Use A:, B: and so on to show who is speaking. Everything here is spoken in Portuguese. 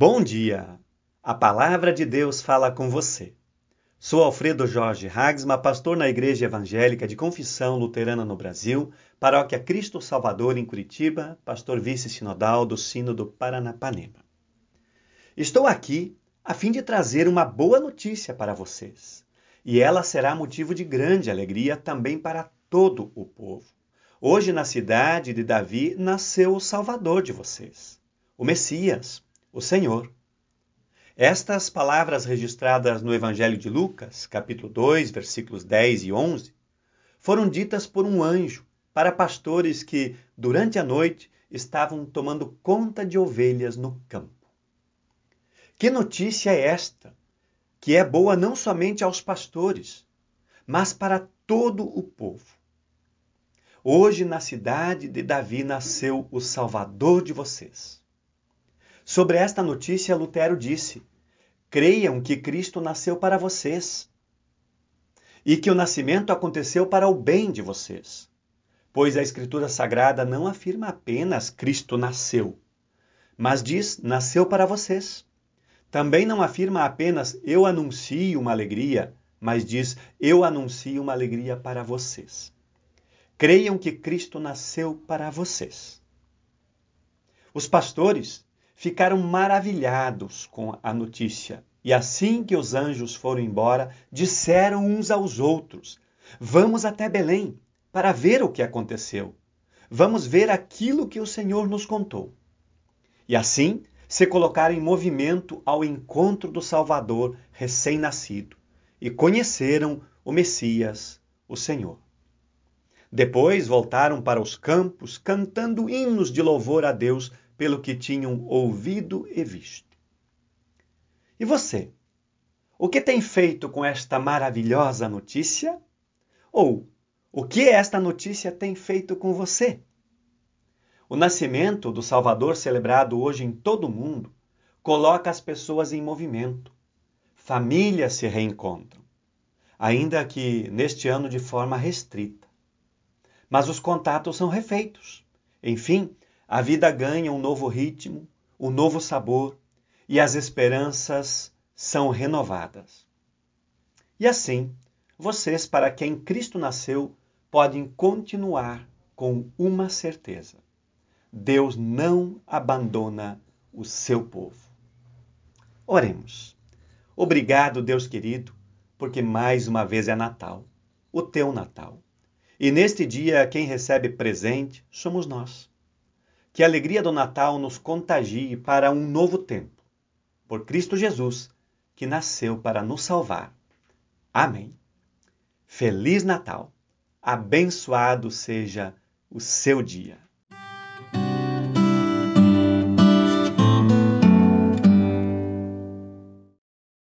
A: Bom dia! A palavra de Deus fala com você. Sou Alfredo Jorge Hagsma, pastor na Igreja Evangélica de Confissão Luterana no Brasil, Paróquia Cristo Salvador em Curitiba, pastor vice-sinodal do Sínodo Paranapanema. Estou aqui a fim de trazer uma boa notícia para vocês, e ela será motivo de grande alegria também para todo o povo. Hoje, na cidade de Davi, nasceu o Salvador de vocês, o Messias, o Senhor. Estas palavras registradas no Evangelho de Lucas, capítulo 2, versículos 10 e 11, foram ditas por um anjo para pastores que, durante a noite, estavam tomando conta de ovelhas no campo. Que notícia é esta, que é boa não somente aos pastores, mas para todo o povo. Hoje, na cidade de Davi, nasceu o Salvador de vocês. Sobre esta notícia, Lutero disse: Creiam que Cristo nasceu para vocês e que o nascimento aconteceu para o bem de vocês. Pois a Escritura Sagrada não afirma apenas Cristo nasceu, mas diz nasceu para vocês. Também não afirma apenas eu anuncio uma alegria, mas diz eu anuncio uma alegria para vocês. Creiam que Cristo nasceu para vocês. Os pastores ficaram maravilhados com a notícia e assim que os anjos foram embora, disseram uns aos outros: Vamos até Belém para ver o que aconteceu. Vamos ver aquilo que o Senhor nos contou. E assim se colocaram em movimento ao encontro do Salvador recém-nascido e conheceram o Messias, o Senhor. Depois voltaram para os campos, cantando hinos de louvor a Deus pelo que tinham ouvido e visto. E você? O que tem feito com esta maravilhosa notícia? Ou o que esta notícia tem feito com você? O nascimento do Salvador, celebrado hoje em todo o mundo, coloca as pessoas em movimento. Famílias se reencontram, ainda que neste ano de forma restrita mas os contatos são refeitos. Enfim, a vida ganha um novo ritmo, um novo sabor e as esperanças são renovadas. E assim, vocês, para quem Cristo nasceu, podem continuar com uma certeza: Deus não abandona o seu povo. Oremos. Obrigado, Deus querido, porque mais uma vez é Natal, o teu Natal. E neste dia, quem recebe presente somos nós. Que a alegria do Natal nos contagie para um novo tempo, por Cristo Jesus, que nasceu para nos salvar. Amém. Feliz Natal! Abençoado seja o seu dia.